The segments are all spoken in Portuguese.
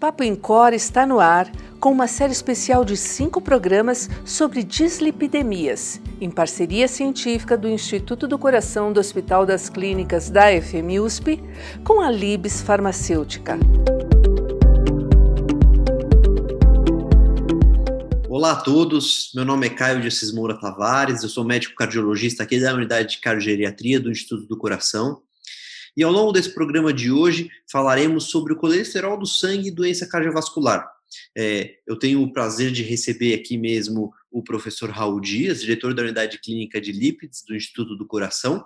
Papo Encore está no ar com uma série especial de cinco programas sobre dislipidemias, em parceria científica do Instituto do Coração do Hospital das Clínicas da FMUSP com a Libes Farmacêutica. Olá a todos, meu nome é Caio de Assis Moura Tavares, eu sou médico cardiologista aqui da Unidade de Cardiogeriatria do Instituto do Coração. E ao longo desse programa de hoje falaremos sobre o colesterol do sangue e doença cardiovascular. É, eu tenho o prazer de receber aqui mesmo o professor Raul Dias, diretor da Unidade Clínica de Lípides do Instituto do Coração,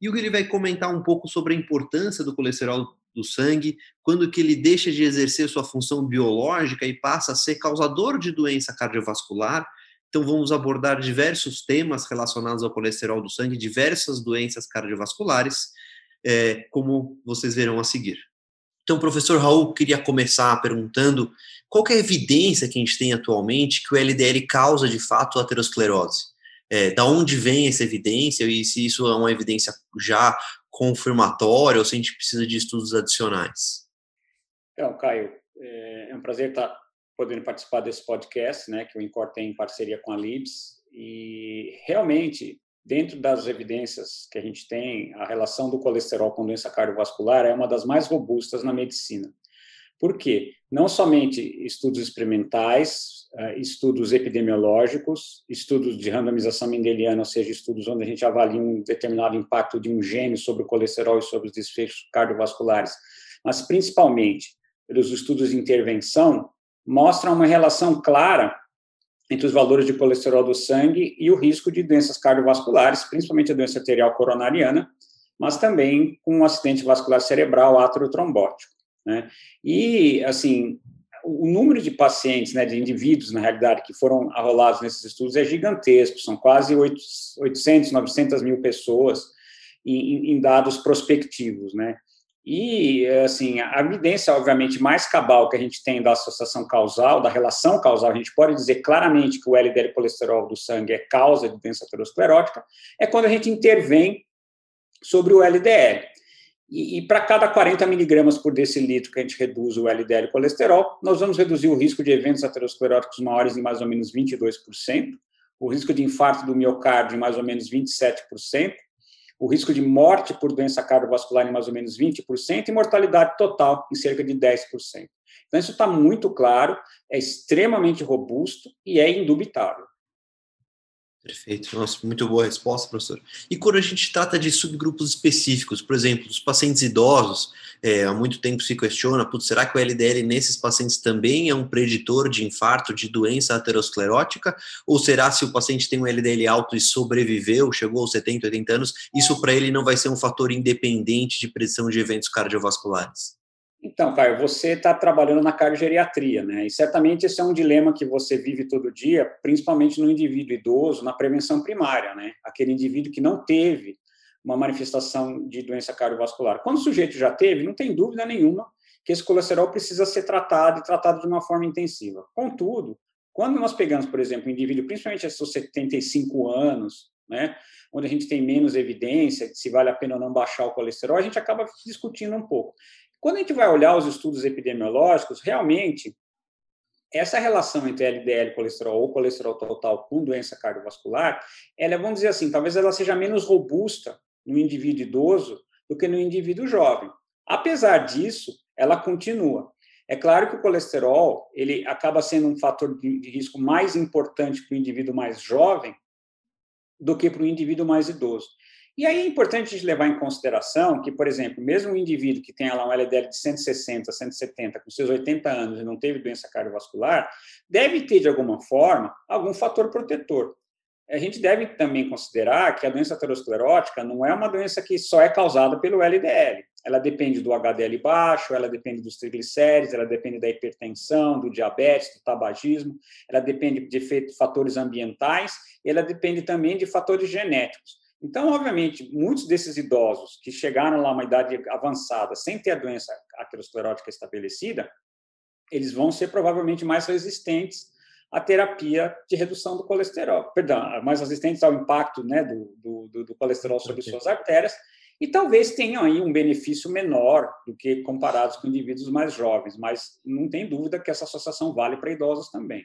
e o que ele vai comentar um pouco sobre a importância do colesterol do sangue, quando que ele deixa de exercer sua função biológica e passa a ser causador de doença cardiovascular. Então vamos abordar diversos temas relacionados ao colesterol do sangue, diversas doenças cardiovasculares, é, como vocês verão a seguir. Então, professor Raul, queria começar perguntando qual é a evidência que a gente tem atualmente que o LDL causa de fato aterosclerose? É, da onde vem essa evidência e se isso é uma evidência já confirmatória ou se a gente precisa de estudos adicionais? Então, Caio, é, é um prazer estar podendo participar desse podcast, né, que o Incor tem em parceria com a Libs, e realmente, dentro das evidências que a gente tem, a relação do colesterol com doença cardiovascular é uma das mais robustas na medicina. Por quê? Não somente estudos experimentais, eh, estudos epidemiológicos, estudos de randomização mendeliana, ou seja, estudos onde a gente avalia um determinado impacto de um gene sobre o colesterol e sobre os desfechos cardiovasculares, mas principalmente pelos estudos de intervenção, mostram uma relação clara entre os valores de colesterol do sangue e o risco de doenças cardiovasculares, principalmente a doença arterial coronariana, mas também com um acidente vascular cerebral aterotrombótico. Né? E, assim, o número de pacientes, né, de indivíduos, na realidade, que foram arrolados nesses estudos é gigantesco, são quase 800, 900 mil pessoas em, em dados prospectivos, né? E, assim, a evidência, obviamente, mais cabal que a gente tem da associação causal, da relação causal, a gente pode dizer claramente que o LDL colesterol do sangue é causa de doença aterosclerótica, é quando a gente intervém sobre o LDL. E, e para cada 40 miligramas por decilitro que a gente reduz o LDL colesterol, nós vamos reduzir o risco de eventos ateroscleróticos maiores em mais ou menos 22%, o risco de infarto do miocárdio em mais ou menos 27%, o risco de morte por doença cardiovascular em mais ou menos 20% e mortalidade total em cerca de 10%. Então, isso está muito claro, é extremamente robusto e é indubitável. Perfeito, nossa, muito boa resposta, professor. E quando a gente trata de subgrupos específicos, por exemplo, os pacientes idosos, é, há muito tempo se questiona, putz, será que o LDL nesses pacientes também é um preditor de infarto, de doença aterosclerótica? Ou será se o paciente tem um LDL alto e sobreviveu, chegou aos 70, 80 anos, isso para ele não vai ser um fator independente de predição de eventos cardiovasculares? Então, Caio, você está trabalhando na cardiogeriatria, né? E certamente esse é um dilema que você vive todo dia, principalmente no indivíduo idoso, na prevenção primária, né? Aquele indivíduo que não teve uma manifestação de doença cardiovascular. Quando o sujeito já teve, não tem dúvida nenhuma que esse colesterol precisa ser tratado e tratado de uma forma intensiva. Contudo, quando nós pegamos, por exemplo, um indivíduo, principalmente esses 75 anos, né, onde a gente tem menos evidência de se vale a pena ou não baixar o colesterol, a gente acaba discutindo um pouco. Quando a gente vai olhar os estudos epidemiológicos, realmente, essa relação entre LDL colesterol ou colesterol total com doença cardiovascular, ela, vamos dizer assim, talvez ela seja menos robusta no indivíduo idoso do que no indivíduo jovem. Apesar disso, ela continua. É claro que o colesterol ele acaba sendo um fator de risco mais importante para o indivíduo mais jovem do que para o indivíduo mais idoso. E aí é importante levar em consideração que, por exemplo, mesmo um indivíduo que tenha lá um LDL de 160, 170, com seus 80 anos e não teve doença cardiovascular, deve ter, de alguma forma, algum fator protetor. A gente deve também considerar que a doença aterosclerótica não é uma doença que só é causada pelo LDL. Ela depende do HDL baixo, ela depende dos triglicéridos, ela depende da hipertensão, do diabetes, do tabagismo, ela depende de fatores ambientais, ela depende também de fatores genéticos. Então, obviamente, muitos desses idosos que chegaram lá a uma idade avançada sem ter a doença aterosclerótica estabelecida, eles vão ser provavelmente mais resistentes à terapia de redução do colesterol, perdão, mais resistentes ao impacto né, do, do, do colesterol sobre suas artérias, e talvez tenham aí um benefício menor do que comparados com indivíduos mais jovens, mas não tem dúvida que essa associação vale para idosos também.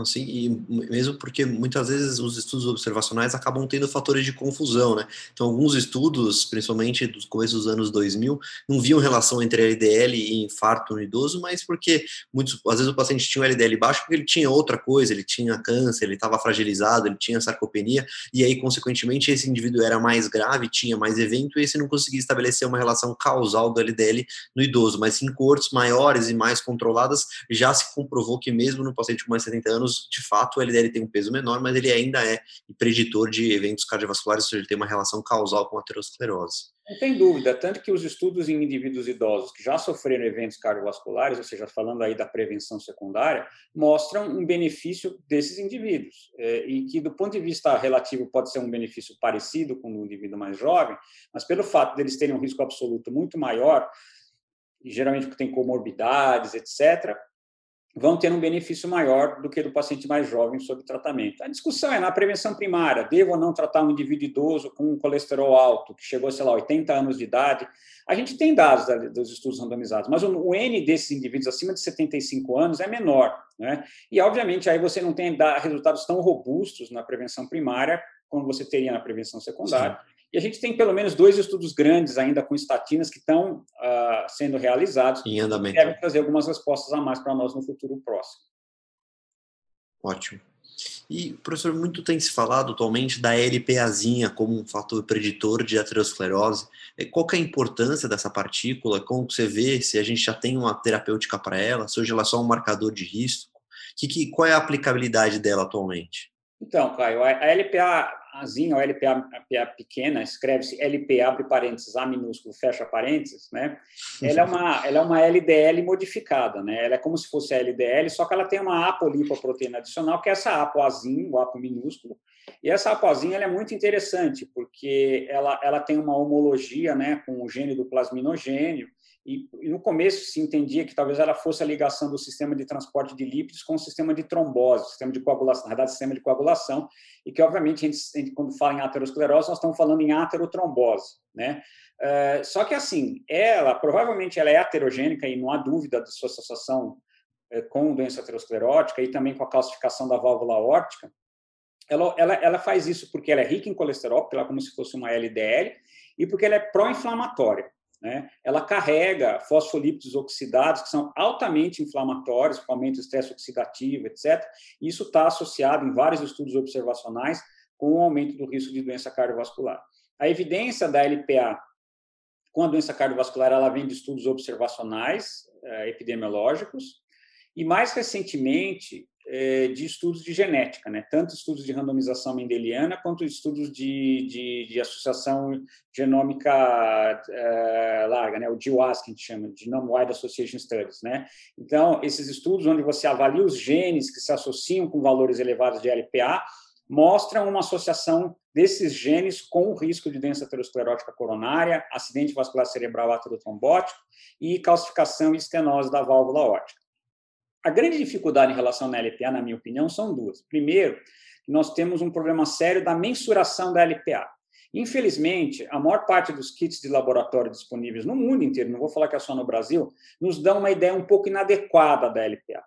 Não, sim, e mesmo porque muitas vezes os estudos observacionais acabam tendo fatores de confusão, né? Então, alguns estudos, principalmente dos começo dos anos 2000, não viam relação entre LDL e infarto no idoso, mas porque muitos, às vezes o paciente tinha um LDL baixo porque ele tinha outra coisa, ele tinha câncer, ele estava fragilizado, ele tinha sarcopenia, e aí, consequentemente, esse indivíduo era mais grave, tinha mais evento, e esse não conseguia estabelecer uma relação causal do LDL no idoso, mas em coortes maiores e mais controladas, já se comprovou que mesmo no paciente com mais de 70 anos, anos, de fato, o LDL tem um peso menor, mas ele ainda é preditor de eventos cardiovasculares, ou seja, ele tem uma relação causal com a aterosclerose. Não tem dúvida, tanto que os estudos em indivíduos idosos que já sofreram eventos cardiovasculares, ou seja, falando aí da prevenção secundária, mostram um benefício desses indivíduos. É, e que, do ponto de vista relativo, pode ser um benefício parecido com o indivíduo mais jovem, mas pelo fato deles terem um risco absoluto muito maior, e geralmente porque tem comorbidades, etc., vão ter um benefício maior do que do paciente mais jovem sob tratamento. A discussão é na prevenção primária, devo ou não tratar um indivíduo idoso com um colesterol alto, que chegou, sei lá, 80 anos de idade. A gente tem dados dos estudos randomizados, mas o N desses indivíduos acima de 75 anos é menor. Né? E, obviamente, aí você não tem resultados tão robustos na prevenção primária como você teria na prevenção secundária. Sim. E a gente tem pelo menos dois estudos grandes ainda com estatinas que estão uh, sendo realizados. Em andamento. Devem trazer algumas respostas a mais para nós no futuro próximo. Ótimo. E, professor, muito tem se falado atualmente da LPAzinha como um fator preditor de aterosclerose. É, qual é a importância dessa partícula? Como você vê se a gente já tem uma terapêutica para ela? Se hoje ela é só um marcador de risco? Que, que, qual é a aplicabilidade dela atualmente? Então, Caio, a LPA Azinha, ou LPA, LPA pequena, escreve-se LPA, abre parênteses, A minúsculo, fecha parênteses, né? Ela é uma, ela é uma LDL modificada, né? Ela é como se fosse a LDL, só que ela tem uma apolipoproteína adicional, que é essa apoazinha, o apo minúsculo, e essa apoazinha é muito interessante, porque ela, ela tem uma homologia né, com o gene do plasminogênio, e, no começo se entendia que talvez ela fosse a ligação do sistema de transporte de lípidos com o sistema de trombose, sistema de coagulação, na verdade, sistema de coagulação, e que, obviamente, a gente, a gente, quando fala em aterosclerose, nós estamos falando em aterotrombose, né? Uh, só que, assim, ela, provavelmente, ela é aterogênica e não há dúvida da sua associação uh, com doença aterosclerótica e também com a calcificação da válvula órtica. Ela, ela, ela faz isso porque ela é rica em colesterol, porque ela é como se fosse uma LDL, e porque ela é pró-inflamatória. Né? Ela carrega fosfolípidos oxidados, que são altamente inflamatórios, que aumentam o estresse oxidativo, etc. Isso está associado em vários estudos observacionais com o aumento do risco de doença cardiovascular. A evidência da LPA com a doença cardiovascular ela vem de estudos observacionais eh, epidemiológicos e mais recentemente de estudos de genética, né? tanto estudos de randomização mendeliana quanto estudos de, de, de associação genômica é, larga, né? o GWAS, que a gente chama, de Genome Wide Association Studies. Né? Então, esses estudos onde você avalia os genes que se associam com valores elevados de LPA, mostram uma associação desses genes com o risco de doença aterosclerótica coronária, acidente vascular cerebral aterotrombótico e calcificação e estenose da válvula órtica. A grande dificuldade em relação à LPA, na minha opinião, são duas. Primeiro, nós temos um problema sério da mensuração da LPA. Infelizmente, a maior parte dos kits de laboratório disponíveis no mundo inteiro, não vou falar que é só no Brasil, nos dão uma ideia um pouco inadequada da LPA.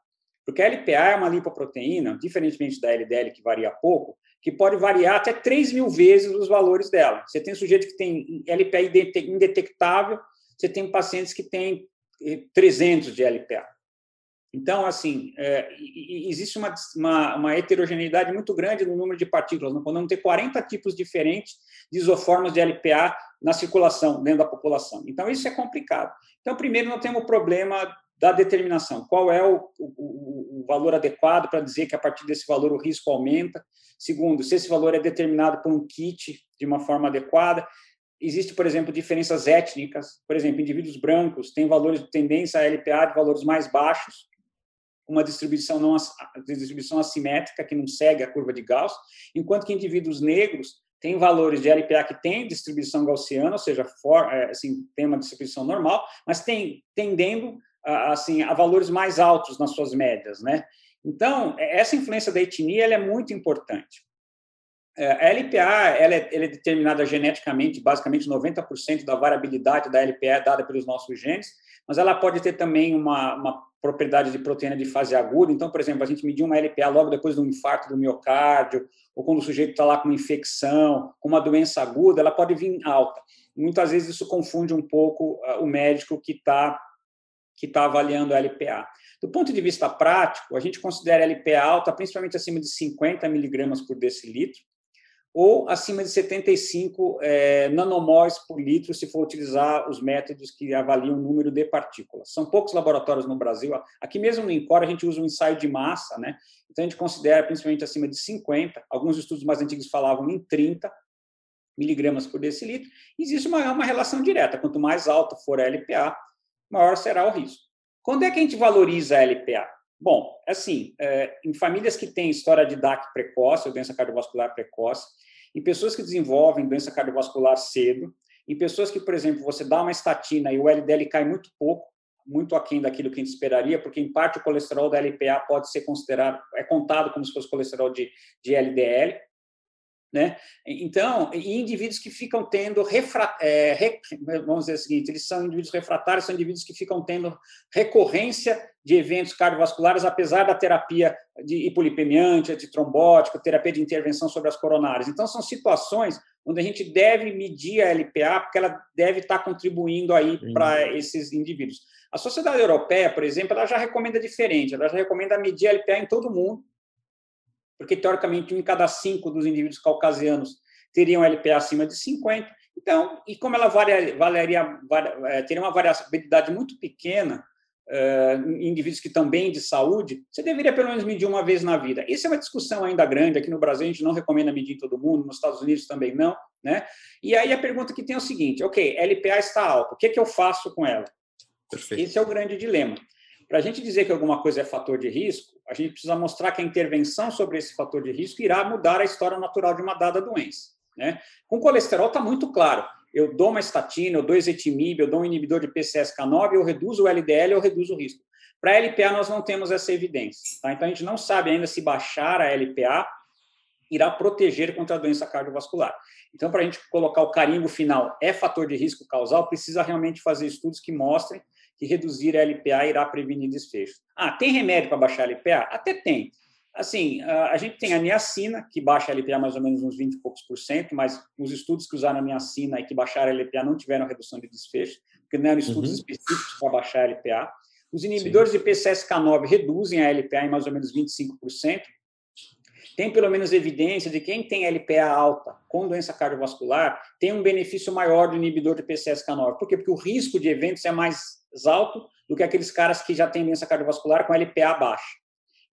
Porque a LPA é uma lipoproteína, diferentemente da LDL, que varia pouco, que pode variar até 3 mil vezes os valores dela. Você tem sujeito que tem LPA indetectável, você tem pacientes que têm 300 eh, de LPA. Então, assim, é, existe uma, uma, uma, heterogeneidade muito grande no número de partículas. Nós podemos ter 40 tipos diferentes de isoformas de LPA na circulação, dentro da população. Então, isso é complicado. Então, primeiro, nós temos o problema da determinação. Qual é o, o, o valor adequado para dizer que, a partir desse valor, o risco aumenta? Segundo, se esse valor é determinado por um kit de uma forma adequada. Existe, por exemplo, diferenças étnicas. Por exemplo, indivíduos brancos têm valores de tendência a LPA de valores mais baixos, uma distribuição não distribuição assimétrica que não segue a curva de Gauss, enquanto que indivíduos negros têm valores de LPA que têm distribuição gaussiana, ou seja, for, é, assim, tem uma distribuição normal, mas tem tendendo assim a valores mais altos nas suas médias, né? Então, essa influência da etnia é muito importante. É, a LPA ela é, ela é, determinada geneticamente, basicamente 90% da variabilidade da LPA é dada pelos nossos genes, mas ela pode ter também uma, uma propriedade de proteína de fase aguda. Então, por exemplo, a gente medir uma LPA logo depois de um infarto do miocárdio, ou quando o sujeito está lá com uma infecção, com uma doença aguda, ela pode vir alta. Muitas vezes isso confunde um pouco uh, o médico que está que tá avaliando a LPA. Do ponto de vista prático, a gente considera a LPA alta principalmente acima de 50 miligramas por decilitro, ou acima de 75 é, nanomols por litro, se for utilizar os métodos que avaliam o número de partículas. São poucos laboratórios no Brasil. Aqui mesmo no INCOR a gente usa um ensaio de massa, né? Então a gente considera principalmente acima de 50. Alguns estudos mais antigos falavam em 30 miligramas por decilitro. Existe uma, uma relação direta. Quanto mais alto for a LPA, maior será o risco. Quando é que a gente valoriza a LPA? Bom, assim, é, em famílias que têm história de DAC precoce, ou doença cardiovascular precoce, em pessoas que desenvolvem doença cardiovascular cedo, em pessoas que, por exemplo, você dá uma estatina e o LDL cai muito pouco, muito aquém daquilo que a gente esperaria, porque em parte o colesterol da LPA pode ser considerado, é contado como se fosse colesterol de, de LDL, né? Então, indivíduos que ficam tendo, refra, é, re, vamos dizer o seguinte, eles são indivíduos refratários, são indivíduos que ficam tendo recorrência de eventos cardiovasculares, apesar da terapia de hipolipemia, antitrombótico, terapia de intervenção sobre as coronárias. Então, são situações onde a gente deve medir a LPA, porque ela deve estar contribuindo aí para esses indivíduos. A Sociedade Europeia, por exemplo, ela já recomenda diferente, ela já recomenda medir a LPA em todo mundo, porque teoricamente um em cada cinco dos indivíduos caucasianos teriam LPA acima de 50. Então, e como ela varia, é, teria uma variabilidade muito pequena uh, em indivíduos que estão bem de saúde, você deveria pelo menos medir uma vez na vida. Isso é uma discussão ainda grande. Aqui no Brasil a gente não recomenda medir em todo mundo, nos Estados Unidos também não. Né? E aí a pergunta que tem é o seguinte: ok, LPA está alta, o que, é que eu faço com ela? Perfeito. Esse é o grande dilema. Para a gente dizer que alguma coisa é fator de risco, a gente precisa mostrar que a intervenção sobre esse fator de risco irá mudar a história natural de uma dada doença. Né? Com colesterol está muito claro. Eu dou uma estatina, eu dou ezetimibe, eu dou um inibidor de PCSK9, eu reduzo o LDL, eu reduzo o risco. Para a LPA, nós não temos essa evidência. Tá? Então, a gente não sabe ainda se baixar a LPA irá proteger contra a doença cardiovascular. Então, para a gente colocar o carimbo final é fator de risco causal, precisa realmente fazer estudos que mostrem que reduzir a LPA irá prevenir desfecho. Ah, tem remédio para baixar a LPA? Até tem. Assim, a gente tem a niacina, que baixa a LPA mais ou menos uns 20 e poucos por cento, mas os estudos que usaram a niacina e que baixaram a LPA não tiveram redução de desfecho, porque não eram estudos uhum. específicos para baixar a LPA. Os inibidores Sim. de PCSK9 reduzem a LPA em mais ou menos 25%. Tem pelo menos evidência de que quem tem LPA alta com doença cardiovascular tem um benefício maior do inibidor de PCSK9. Por quê? Porque o risco de eventos é mais alto do que aqueles caras que já têm doença cardiovascular com LPA baixa.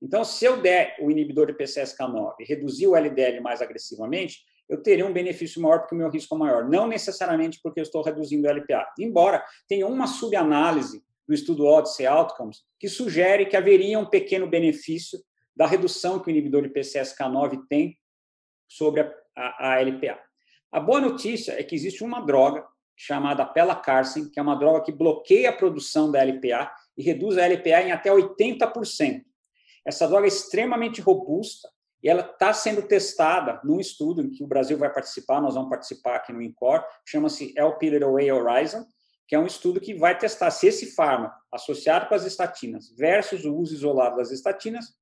Então, se eu der o inibidor de PCSK9 e reduzir o LDL mais agressivamente, eu teria um benefício maior porque o meu risco é maior. Não necessariamente porque eu estou reduzindo o LPA. Embora tenha uma subanálise no estudo Odyssey Outcomes que sugere que haveria um pequeno benefício da redução que o inibidor de PCSK9 tem sobre a, a, a LPA. A boa notícia é que existe uma droga chamada pelacarsen, que é uma droga que bloqueia a produção da LPA e reduz a LPA em até 80%. Essa droga é extremamente robusta e ela está sendo testada num estudo em que o Brasil vai participar, nós vamos participar aqui no INCOR, chama-se Lp(a) Horizon, que é um estudo que vai testar se esse fármaco, associado com as estatinas, versus o uso isolado das estatinas,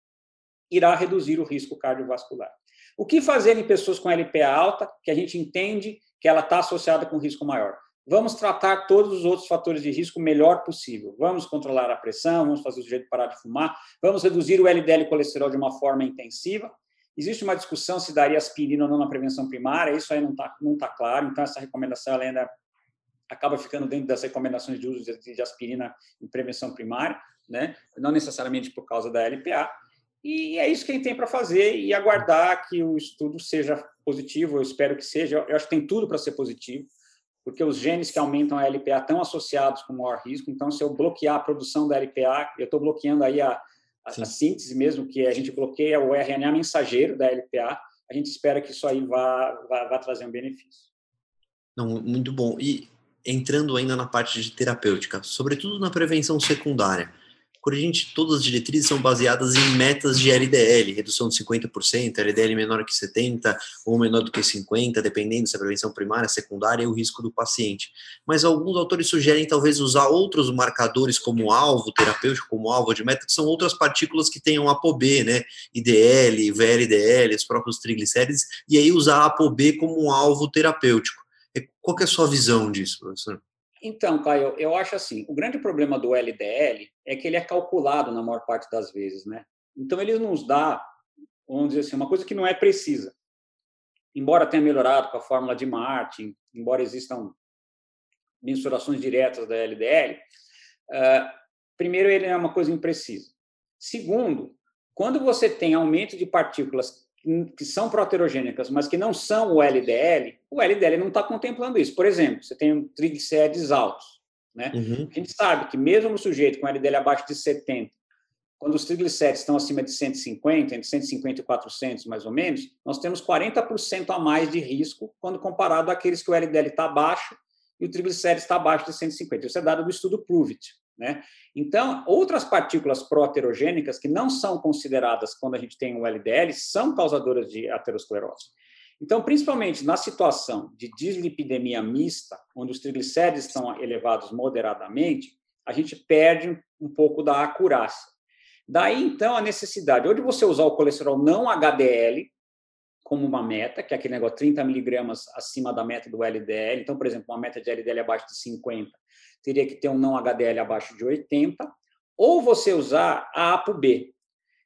irá reduzir o risco cardiovascular. O que fazer em pessoas com LPA alta, que a gente entende que ela está associada com risco maior? Vamos tratar todos os outros fatores de risco o melhor possível. Vamos controlar a pressão, vamos fazer o sujeito parar de fumar, vamos reduzir o LDL colesterol de uma forma intensiva. Existe uma discussão se daria aspirina ou não na prevenção primária, isso aí não está não tá claro, então essa recomendação ainda acaba ficando dentro das recomendações de uso de aspirina em prevenção primária, né? não necessariamente por causa da LPA. E é isso que a gente tem para fazer e aguardar que o estudo seja positivo, eu espero que seja, eu acho que tem tudo para ser positivo porque os genes que aumentam a LPA estão associados com maior risco. Então, se eu bloquear a produção da LPA, eu estou bloqueando aí a, a, a, síntese mesmo, que a gente bloqueia o RNA mensageiro da LPA, a gente espera que isso aí vá, vá, vá trazer um benefício. Não, muito bom. E entrando ainda na parte de terapêutica, sobretudo na prevenção secundária, gente todas as diretrizes são baseadas em metas de LDL, redução de 50%, LDL menor que 70 ou menor do que 50, dependendo se é prevenção primária, secundária e o risco do paciente. Mas alguns autores sugerem talvez usar outros marcadores como alvo terapêutico, como alvo de meta, que são outras partículas que tenham ApoB, né? IDL, VLDL, os próprios triglicérides, e aí usar a ApoB como um alvo terapêutico. Qual é a sua visão disso, professor? Então, Caio, eu acho assim, o grande problema do LDL é que ele é calculado na maior parte das vezes, né? Então ele nos dá, vamos dizer assim, uma coisa que não é precisa. Embora tenha melhorado com a fórmula de Martin, embora existam mensurações diretas da LDL, primeiro ele é uma coisa imprecisa. Segundo, quando você tem aumento de partículas que são proterogênicas, mas que não são o LDL, o LDL não está contemplando isso. Por exemplo, você tem um triglicérides altos. Né? Uhum. A gente sabe que mesmo no sujeito com LDL abaixo de 70, quando os triglicérides estão acima de 150, entre 150 e 400 mais ou menos, nós temos 40% a mais de risco quando comparado àqueles que o LDL está abaixo e o triglicérides está abaixo de 150. Isso é dado do estudo PROVIT. Né? Então, outras partículas proaterogênicas que não são consideradas quando a gente tem o LDL são causadoras de aterosclerose. Então, principalmente na situação de dislipidemia mista, onde os triglicéridos estão elevados moderadamente, a gente perde um pouco da acurácia. Daí, então, a necessidade ou de você usar o colesterol não HDL como uma meta, que é aquele negócio 30 miligramas acima da meta do LDL. Então, por exemplo, uma meta de LDL abaixo de 50 teria que ter um não HDL abaixo de 80, ou você usar a ApoB.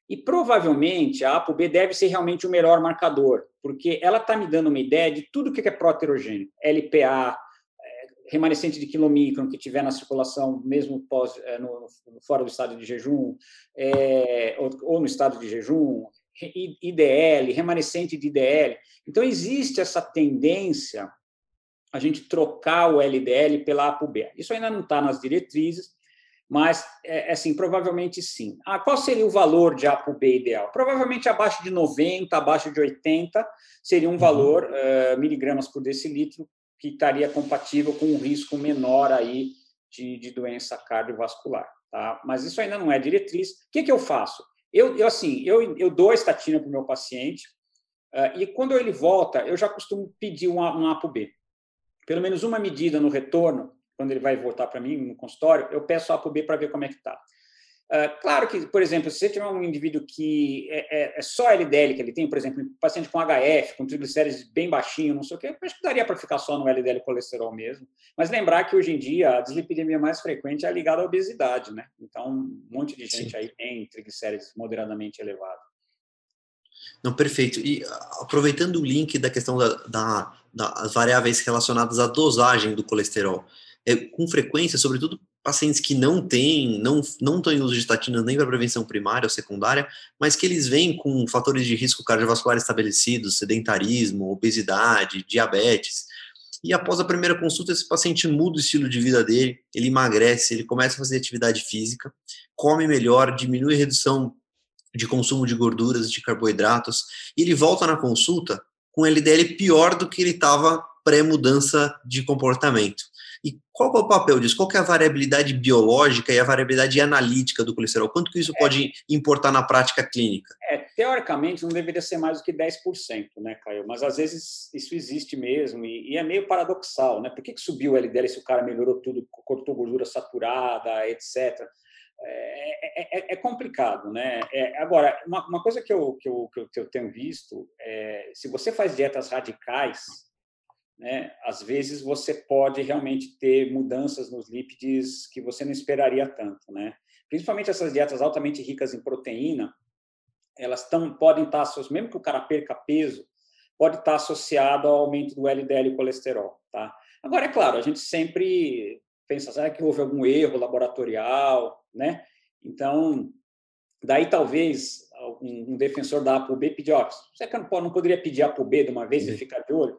E provavelmente a ApoB deve ser realmente o melhor marcador, porque ela está me dando uma ideia de tudo que é proterogênico, LPA, é, remanescente de quilomicron que tiver na circulação, mesmo pós, é, no, fora do estado de jejum, é, ou, ou, no estado de jejum, IDL, remanescente de IDL. Então, existe essa tendência a gente trocar o LDL pela ApoB. Isso ainda não está nas diretrizes, mas, é, é, assim, provavelmente sim. Ah, qual seria o valor de ApoB ideal? Provavelmente abaixo de 90, abaixo de 80, seria um uhum. valor uh, miligramas por decilitro que estaria compatível com um risco menor aí de, de doença cardiovascular. Tá? Mas isso ainda não é diretriz. O que, que eu faço? Eu, eu assim, eu, eu dou a estatina para o meu paciente uh, e quando ele volta, eu já costumo pedir um, um ApoB pelo menos uma medida no retorno, quando ele vai voltar para mim no consultório, eu peço ApoB para ver como é que está. Uh, claro que, por exemplo, se você tiver um indivíduo que é, é, é, só LDL que ele tem, por exemplo, um paciente com HF, com triglicérides bem baixinho, não sei o quê, acho que daria para ficar só no LDL colesterol mesmo. Mas lembrar que hoje em dia a dislipidemia mais frequente é ligada à obesidade, né? Então, um monte de gente Sim. aí tem triglicérides moderadamente elevados. Não, perfeito. E aproveitando o link da questão da, da, das variáveis relacionadas à dosagem do colesterol, é, com frequência, sobretudo pacientes que não têm, não, não têm uso de estatinas nem para prevenção primária ou secundária, mas que eles vêm com fatores de risco cardiovascular estabelecidos, sedentarismo, obesidade, diabetes. E após a primeira consulta, esse paciente muda o estilo de vida dele, ele emagrece, ele começa a fazer atividade física, come melhor, diminui a redução de consumo de gorduras, de carboidratos, e ele volta na consulta com LDL pior do que ele estava pré-mudança de comportamento. E qual é o papel disso? Qual é a variabilidade biológica e a variabilidade analítica do colesterol? Quanto que isso é. pode importar na prática clínica? É, teoricamente não deveria ser mais do que 10%, né, Caio? Mas às vezes isso existe mesmo e, e é meio paradoxal, né? Por que, que subiu o LDL se o cara melhorou tudo, cortou gordura saturada, etc.? É, é, é, é, complicado, né? É, agora, uma, uma, coisa que eu, que, eu, que eu tenho visto é, se você faz dietas radicais, né, às vezes você pode realmente ter mudanças nos lípides que você não esperaria tanto, né? Principalmente essas dietas altamente ricas em proteína, elas tão, podem estar associadas, mesmo que o cara perca peso, pode estar associado ao aumento do LDL e colesterol, tá? Agora, é claro, a gente sempre pensa, será que houve algum erro laboratorial, né? Então, daí talvez um, defensor da ApoB pedir, ó, você não poderia pedir a ApoB de uma vez Sim. e ficar de olho?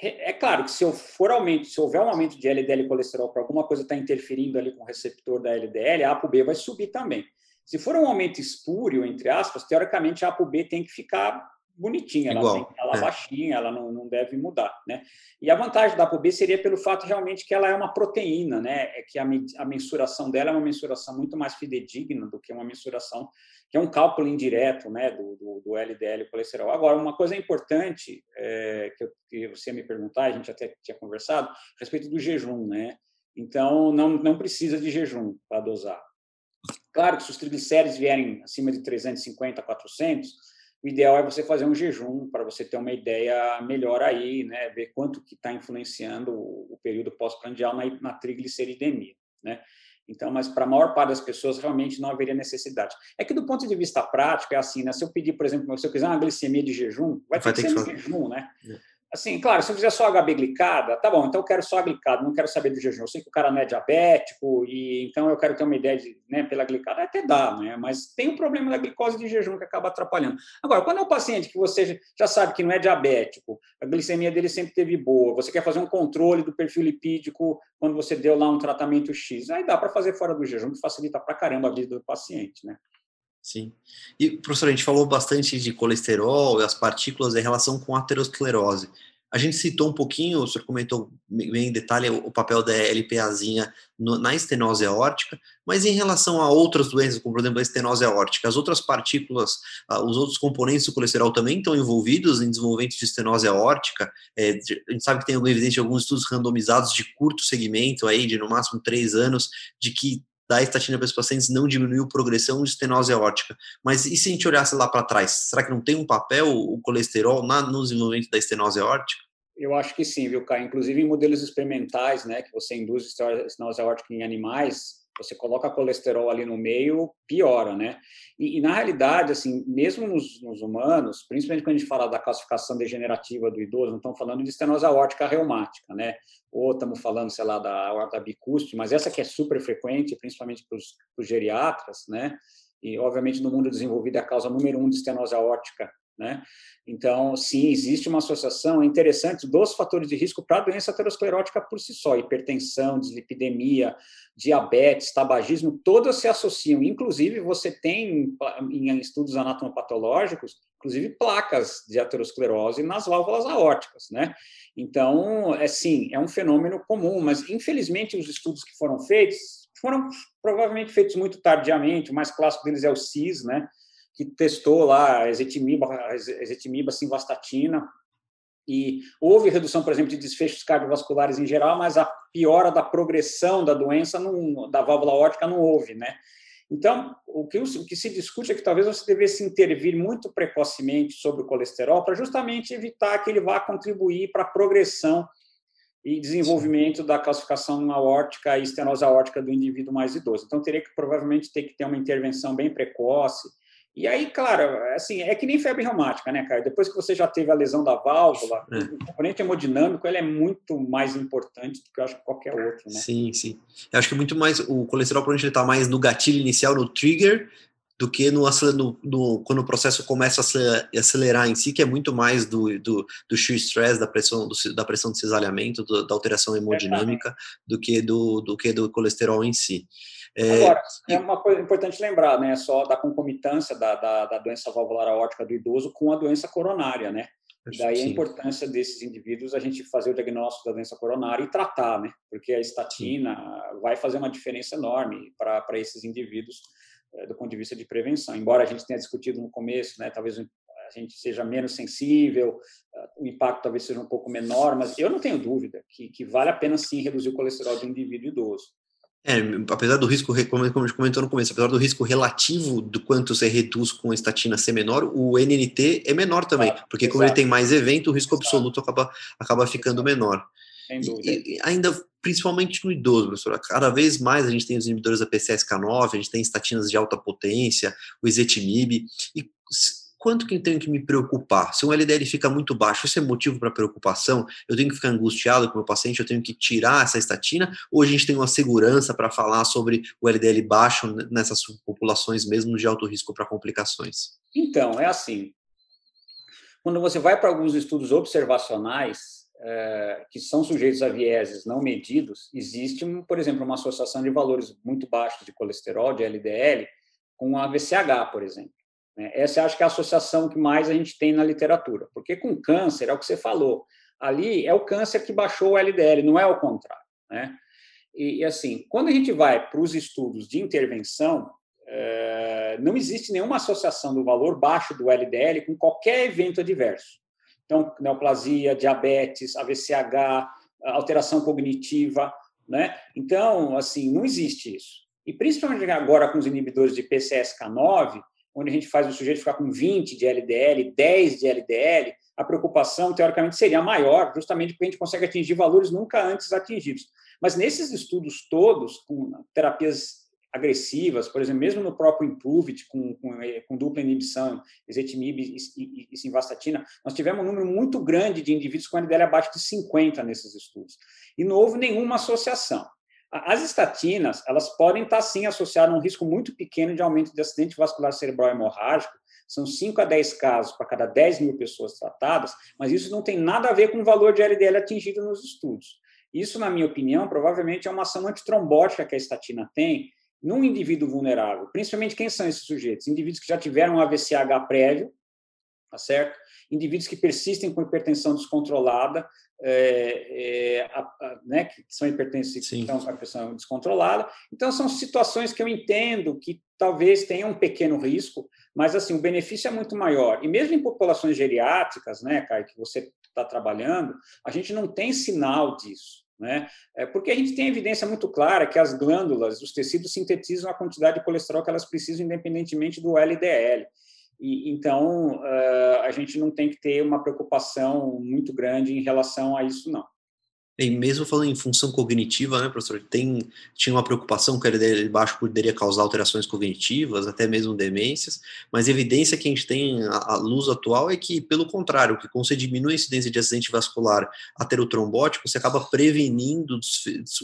É, claro que se for aumento, se houver um aumento de LDL e colesterol para alguma coisa está interferindo ali com o receptor da LDL, a ApoB vai subir também. Se for um aumento espúrio, entre aspas, teoricamente a ApoB tem que ficar bonitinha, ela Igual, tem ela é. baixinha, ela não, não deve mudar, né? E a vantagem da ApoB seria pelo fato realmente que ela é uma proteína, né? É que a, a mensuração dela é uma mensuração muito mais fidedigna do que uma mensuração que é um cálculo indireto, né, do, do, do LDL colesterol. Agora, uma coisa importante é, que, eu, que você me perguntar, a gente até tinha conversado, a respeito do jejum, né? Então, não, não precisa de jejum para dosar. Claro que se os triglicéridos vierem acima de 350, 400, o ideal é você fazer um jejum para você ter uma ideia melhor aí, né? Ver quanto que está influenciando o, período pós-prandial na, na trigliceridemia, né? Então, mas para a maior parte das pessoas realmente não haveria necessidade. É que do ponto de vista prático é assim, né? Se eu pedir, por exemplo, se eu quiser uma glicemia de jejum, vai, vai ter que ser que jejum, né? É. Assim, claro, se eu fizer só HB glicada, tá bom, então eu quero só a glicada, não quero saber do jejum. Eu sei que o cara não é diabético, e então eu quero ter uma ideia de, né, pela glicada, até dá, né? Mas tem o um problema da glicose de jejum que acaba atrapalhando. Agora, quando é um paciente que você já sabe que não é diabético, a glicemia dele sempre teve boa, você quer fazer um controle do perfil lipídico quando você deu lá um tratamento X, aí dá para fazer fora do jejum, que facilita para caramba a vida do paciente, né? Sim. E, professor, a gente falou bastante de colesterol e as partículas em relação com a aterosclerose. A gente citou um pouquinho, o senhor comentou bem em detalhe o papel da LPAzinha no, na estenose aórtica, mas em relação a outras doenças, como por exemplo a estenose aórtica, as outras partículas, os outros componentes do colesterol também estão envolvidos em desenvolvimento de estenose aórtica. É, a gente sabe que tem alguma evidência, alguns estudos randomizados de curto segmento, aí, de no máximo três anos, de que da estatina para os pacientes não diminuiu progressão de estenose aórtica. Mas e se a gente olhasse lá para trás, será que não tem um papel o colesterol na, no desenvolvimento da estenose aórtica? Eu acho que sim, viu, Caio? Inclusive em modelos experimentais, né, que você induz estenose aórtica em animais, você coloca colesterol ali no meio, piora, né? E, e na realidade, assim, mesmo nos, nos, humanos, principalmente quando a gente fala da classificação degenerativa do idoso, não estamos falando de estenose aórtica reumática, né? Ou estamos falando, sei lá, da aorta bicúspide, mas essa que é super frequente, principalmente para os geriatras, né? E, obviamente, no mundo desenvolvido é a causa número um de estenose aórtica né? Então, sim, existe uma associação interessante dos fatores de risco para a doença aterosclerótica por si só, hipertensão, dislipidemia, diabetes, tabagismo, todas se associam. Inclusive, você tem em estudos anatomopatológicos, inclusive placas de aterosclerose nas válvulas aórticas, né? Então, é sim, é um fenômeno comum, mas infelizmente os estudos que foram feitos foram provavelmente feitos muito tardiamente, o mais clássico deles é o CIS, né? Que testou lá a ezetimiba, a ezetimiba simvastatina, e houve redução, por exemplo, de desfechos cardiovasculares em geral, mas a piora da progressão da doença não, da válvula órtica não houve, né? Então, o que, o que se discute é que talvez você devesse intervir muito precocemente sobre o colesterol para justamente evitar que ele vá contribuir para a progressão e desenvolvimento da calcificação aórtica e estenose aórtica do indivíduo mais idoso. Então, teria que provavelmente ter que ter uma intervenção bem precoce, e aí, claro, assim, é que nem febre reumática, né, cara? Depois que você já teve a lesão da válvula, é. o componente hemodinâmico ele é muito mais importante do que eu acho que qualquer outro, né? Sim, sim. Eu acho que muito mais, o colesterol provavelmente ele está mais no gatilho inicial, no trigger, do que no, no, no, quando o processo começa a acelerar em si, que é muito mais do, do, do shear stress, da pressão, do, da pressão de cisalhamento, do, da alteração hemodinâmica, do que do, do que do colesterol em si. É, Agora, é uma coisa importante lembrar, né? Só da concomitância da, da, da doença valvular aórtica do idoso com a doença coronária, né? Daí Sim. a importância desses indivíduos a gente fazer o diagnóstico da doença coronária e tratar, né? Porque a estatina Sim. vai fazer uma diferença enorme para esses indivíduos é, do ponto de vista de prevenção. Embora a gente tenha discutido no começo, né? Talvez a gente seja menos sensível, ah, o impacto talvez seja um pouco menor, mas eu não tenho dúvida que, que vale a pena sim reduzir o colesterol do indivíduo idoso. É, apesar do risco, como a gente comentou no começo, apesar do risco relativo do quanto você reduz com a estatina ser menor, o NNT é menor também, porque Exato. como ele tem mais evento, o risco Exato. absoluto acaba, acaba ficando menor. E, e, ainda, principalmente no idoso, professor, cada vez mais a gente tem os inibidores da PCSK9, a gente tem estatinas de alta potência, o ezetimibe, e quanto que eu tenho que me preocupar? Se um LDL fica muito baixo, isso é motivo para preocupação? Eu tenho que ficar angustiado com o meu paciente, eu tenho que tirar essa estatina? Ou a gente tem uma segurança para falar sobre o LDL baixo nessas populações mesmo de alto risco para complicações? Então, é assim. Quando você vai para alguns estudos observacionais, é, que são sujeitos a vieses não medidos, existe, por exemplo, uma associação de valores muito baixos de colesterol, de LDL, com a VCH, por exemplo. Né? Essa acho que é a associação que mais a gente tem na literatura, porque com câncer, é o que você falou, ali é o câncer que baixou o LDL, não é o contrário. Né? E, assim, quando a gente vai para os estudos de intervenção, é, não existe nenhuma associação do valor baixo do LDL com qualquer evento adverso. Então, neoplasia, diabetes, AVCH, alteração cognitiva, né? Então, assim, não existe isso. E principalmente agora com os inibidores de PCSK9, onde a gente faz o sujeito ficar com 20 de LDL, 10 de LDL, a preocupação, teoricamente, seria maior, justamente porque a gente consegue atingir valores nunca antes atingidos. Mas nesses estudos todos, com terapias agressivas, por exemplo, mesmo no próprio Improved, com, com, com dupla inibição, ezetimibe e, e, e simvastatina, nós tivemos um número muito grande de indivíduos com LDL abaixo de 50 nesses estudos. E não houve nenhuma associação. As estatinas, elas podem estar, sim, associadas a um risco muito pequeno de aumento de acidente vascular cerebral hemorrágico, são 5 a 10 casos para cada 10 mil pessoas tratadas, mas isso não tem nada a ver com o valor de LDL atingido nos estudos. Isso, na minha opinião, provavelmente é uma ação antitrombótica que a estatina tem num indivíduo vulnerável. Principalmente quem são esses sujeitos? Indivíduos que já tiveram um AVCH prévio, tá certo? Indivíduos que persistem com hipertensão descontrolada, é, é, a, a, né, que são hipertensivos, que estão com a pressão descontrolada. Então, são situações que eu entendo que talvez tenham um pequeno risco, mas assim o benefício é muito maior. E mesmo em populações geriátricas, né, Caio, que você está trabalhando, a gente não tem sinal disso. Né? É porque a gente tem evidência muito clara que as glândulas, os tecidos sintetizam a quantidade de colesterol que elas precisam, independentemente do LDL. E, então, uh, a gente não tem que ter uma preocupação muito grande em relação a isso, não. E mesmo falando em função cognitiva, né, professor, tem, tinha uma preocupação que a LDL baixo poderia causar alterações cognitivas, até mesmo demências, mas a evidência que a gente tem à luz atual é que, pelo contrário, que quando você diminui a incidência de acidente vascular aterotrombótico, você acaba prevenindo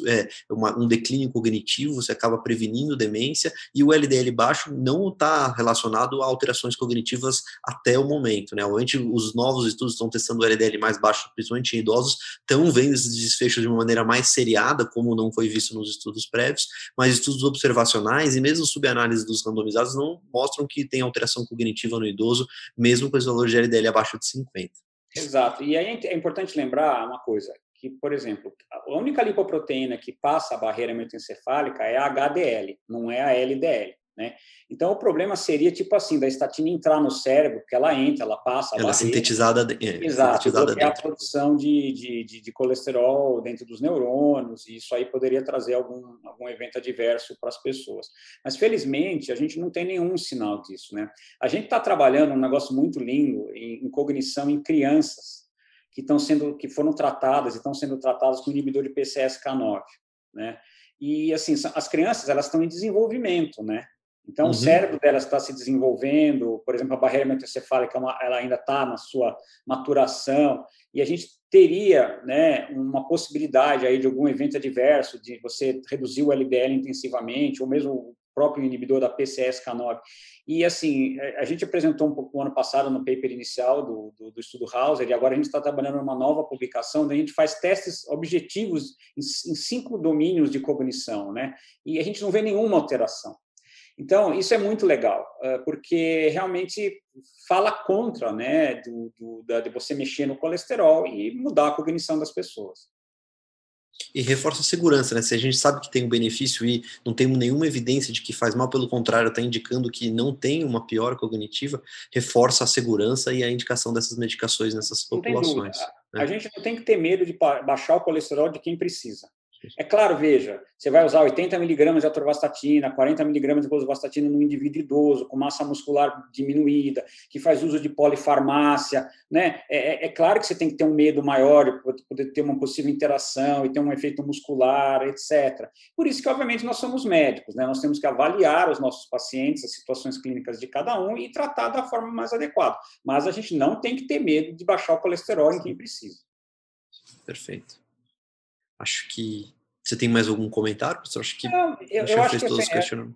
é, uma, um declínio cognitivo, você acaba prevenindo demência, e o LDL baixo não está relacionado a alterações cognitivas até o momento. Né? Obviamente, os novos estudos estão testando o LDL mais baixo, principalmente em idosos, estão vendo esses desfechos de uma maneira mais seriada, como não foi visto nos estudos prévios, mas estudos observacionais e mesmo subanálise dos randomizados não mostram que tem alteração cognitiva no idoso, mesmo com esse valor de LDL abaixo de 50. Exato. E aí é importante lembrar uma coisa, que, por exemplo, a única lipoproteína que passa a barreira hematoencefálica é a HDL, não é a LDL. Né? Então, o problema seria, tipo assim, da estatina entrar no cérebro, porque ela entra, ela passa. Ela é sintetizada, é, Exato, sintetizada a produção de, de, de, de, colesterol dentro dos neurônios, e isso aí poderia trazer algum, algum evento adverso para as pessoas. Mas, felizmente, a gente não tem nenhum sinal disso. Né? A gente está trabalhando um negócio muito lindo em, em cognição em crianças que estão sendo, que foram tratadas e estão sendo tratadas com inibidor de PCSK9, né? E assim, as crianças elas estão em desenvolvimento, né? Então, uhum. o cérebro delas está se desenvolvendo, por exemplo, a barreira hematoencefálica é ela ainda está na sua maturação, e a gente teria né, uma possibilidade aí de algum evento adverso, de você reduzir o LDL intensivamente, ou mesmo o próprio inibidor da PCSK9. E, assim, a gente apresentou um pouco no ano passado no paper inicial do, do, do estudo Hauser, e agora a gente está trabalhando numa nova publicação, onde a gente faz testes objetivos em, em cinco domínios de cognição, né? E a gente não vê nenhuma alteração. Então, isso é muito legal, porque realmente fala contra né, do, do, de você mexer no colesterol e mudar a cognição das pessoas. E reforça a segurança, né? Se a gente sabe que tem um benefício e não temos nenhuma evidência de que faz mal, pelo contrário, está indicando que não tem uma pior cognitiva, reforça a segurança e a indicação dessas medicações nessas populações. Né? A gente não tem que ter medo de baixar o colesterol de quem precisa. É claro, veja, você vai usar 80 miligramas de atorvastatina, 40 miligramas de rosuvastatina num indivíduo idoso, com massa muscular diminuída, que faz uso de polifarmácia, né? É, é, é claro que você tem que ter um medo maior, poder ter uma possível interação e ter um efeito muscular, etc. Por isso que, obviamente, nós somos médicos, né? Nós temos que avaliar os nossos pacientes, as situações clínicas de cada um e tratar da forma mais adequada. Mas a gente não tem que ter medo de baixar o colesterol em quem precisa. Perfeito. Acho que você tem mais algum comentário, professor? Acho que não, eu, eu acho que todos assim, é,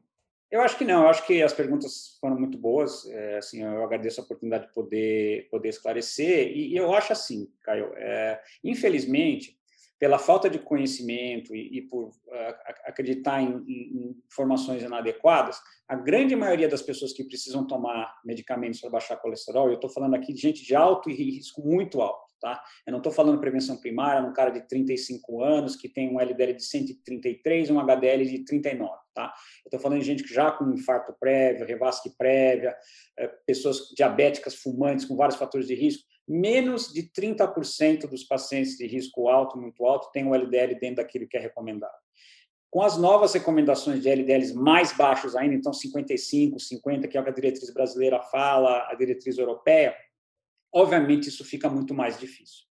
eu acho que não. Eu acho que as perguntas foram muito boas. É, assim, eu agradeço a oportunidade de poder poder esclarecer. E, e eu acho assim, Caio. É, infelizmente, pela falta de conhecimento e, e por uh, acreditar em, em, informações inadequadas, a grande maioria das pessoas que precisam tomar medicamentos para baixar colesterol, eu estou falando aqui de gente de alto e risco muito alto, tá? Eu não estou falando prevenção primária, num cara de 35 anos que tem um LDL de 133 e um HDL de 39, tá? Eu estou falando de gente que já com infarto prévio, revasque prévia, eh, pessoas diabéticas, fumantes, com vários fatores de risco, menos de 30% dos pacientes de risco alto, muito alto, têm o LDL dentro daquilo que é recomendado. Com as novas recomendações de LDLs mais baixos ainda, então 55, 50, que é o que a diretriz brasileira fala, a diretriz europeia, obviamente isso fica muito mais difícil.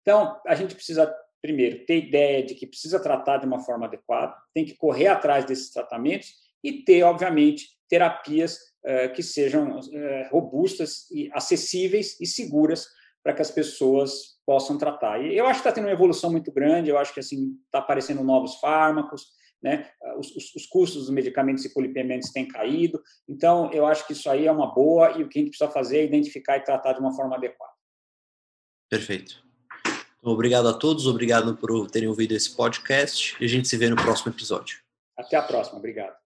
Então, a gente precisa, primeiro, ter ideia de que precisa tratar de uma forma adequada, tem que correr atrás desses tratamentos e ter, obviamente, terapias eh, que sejam eh, robustas e acessíveis e seguras para que as pessoas possam tratar. E eu acho que está tendo uma evolução muito grande, eu acho que assim está aparecendo novos fármacos, né? Os, os, os, custos dos medicamentos e polipemiantes têm caído, então eu acho que isso aí é uma boa e o que a gente precisa fazer é identificar e tratar de uma forma adequada. Perfeito. Então, obrigado a todos, obrigado por terem ouvido esse podcast e a gente se vê no próximo episódio. Até a próxima, obrigado.